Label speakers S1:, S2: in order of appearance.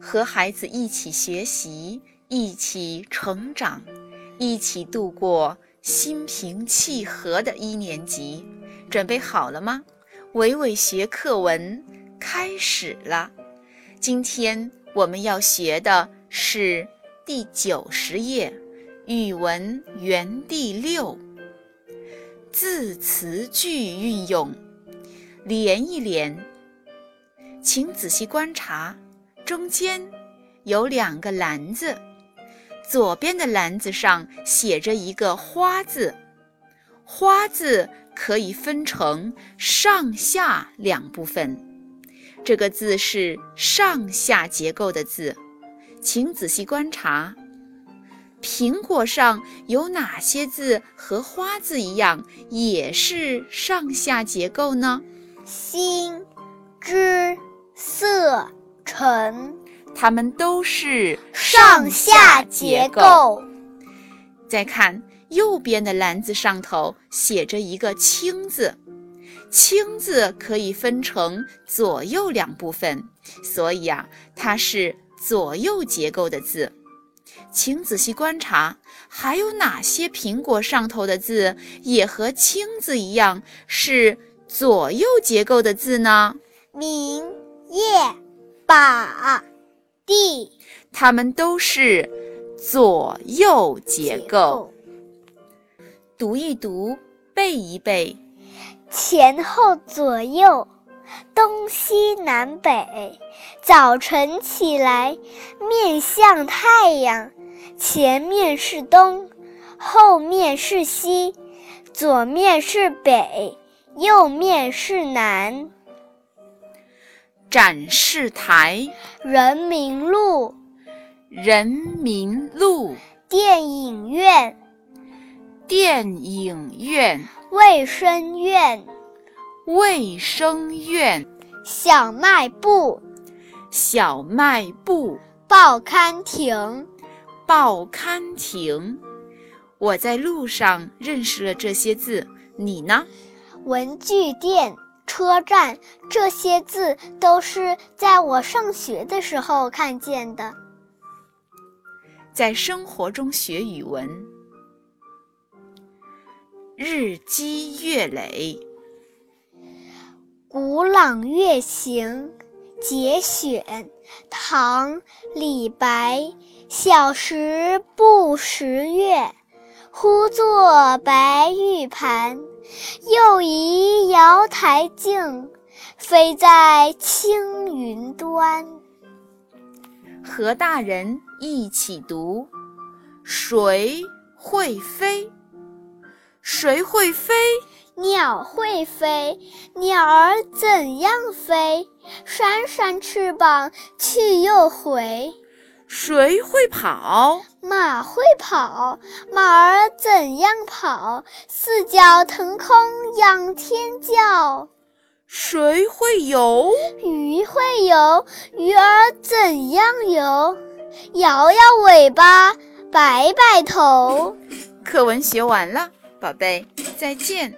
S1: 和孩子一起学习，一起成长，一起度过心平气和的一年级。准备好了吗？伟伟学课文开始了。今天我们要学的是第九十页语文园地六字词句运用，连一连。请仔细观察，中间有两个篮子，左边的篮子上写着一个“花”字，“花”字。可以分成上下两部分，这个字是上下结构的字，请仔细观察。苹果上有哪些字和花字一样，也是上下结构呢？
S2: 心、之、色、成，
S1: 它们都是
S2: 上下结构。
S1: 再看。右边的篮子上头写着一个“青”字，“青”字可以分成左右两部分，所以啊，它是左右结构的字。请仔细观察，还有哪些苹果上头的字也和“青”字一样是左右结构的字呢？
S2: 明、叶、把、地，
S1: 它们都是左右结构。读一读，背一背，
S2: 前后左右，东西南北。早晨起来，面向太阳，前面是东，后面是西，左面是北，右面是南。
S1: 展示台，
S2: 人民路，
S1: 人民路，
S2: 电影院。
S1: 电影院、
S2: 卫生院、
S1: 卫生院、
S2: 小卖部、
S1: 小卖部、
S2: 报刊亭、
S1: 报刊亭。我在路上认识了这些字，你呢？
S2: 文具店、车站，这些字都是在我上学的时候看见的。
S1: 在生活中学语文。日积月累，
S2: 古朗月行节选，唐·李白。小时不识月，呼作白玉盘。又疑瑶台镜，飞在青云端。
S1: 和大人一起读，谁会飞？谁会飞？
S2: 鸟会飞。鸟儿怎样飞？扇扇翅膀去又回。
S1: 谁会跑？
S2: 马会跑。马儿怎样跑？四脚腾空仰天叫。
S1: 谁会游？
S2: 鱼会游。鱼儿怎样游？摇摇尾巴，摆摆头。
S1: 课文学完了。宝贝，再见。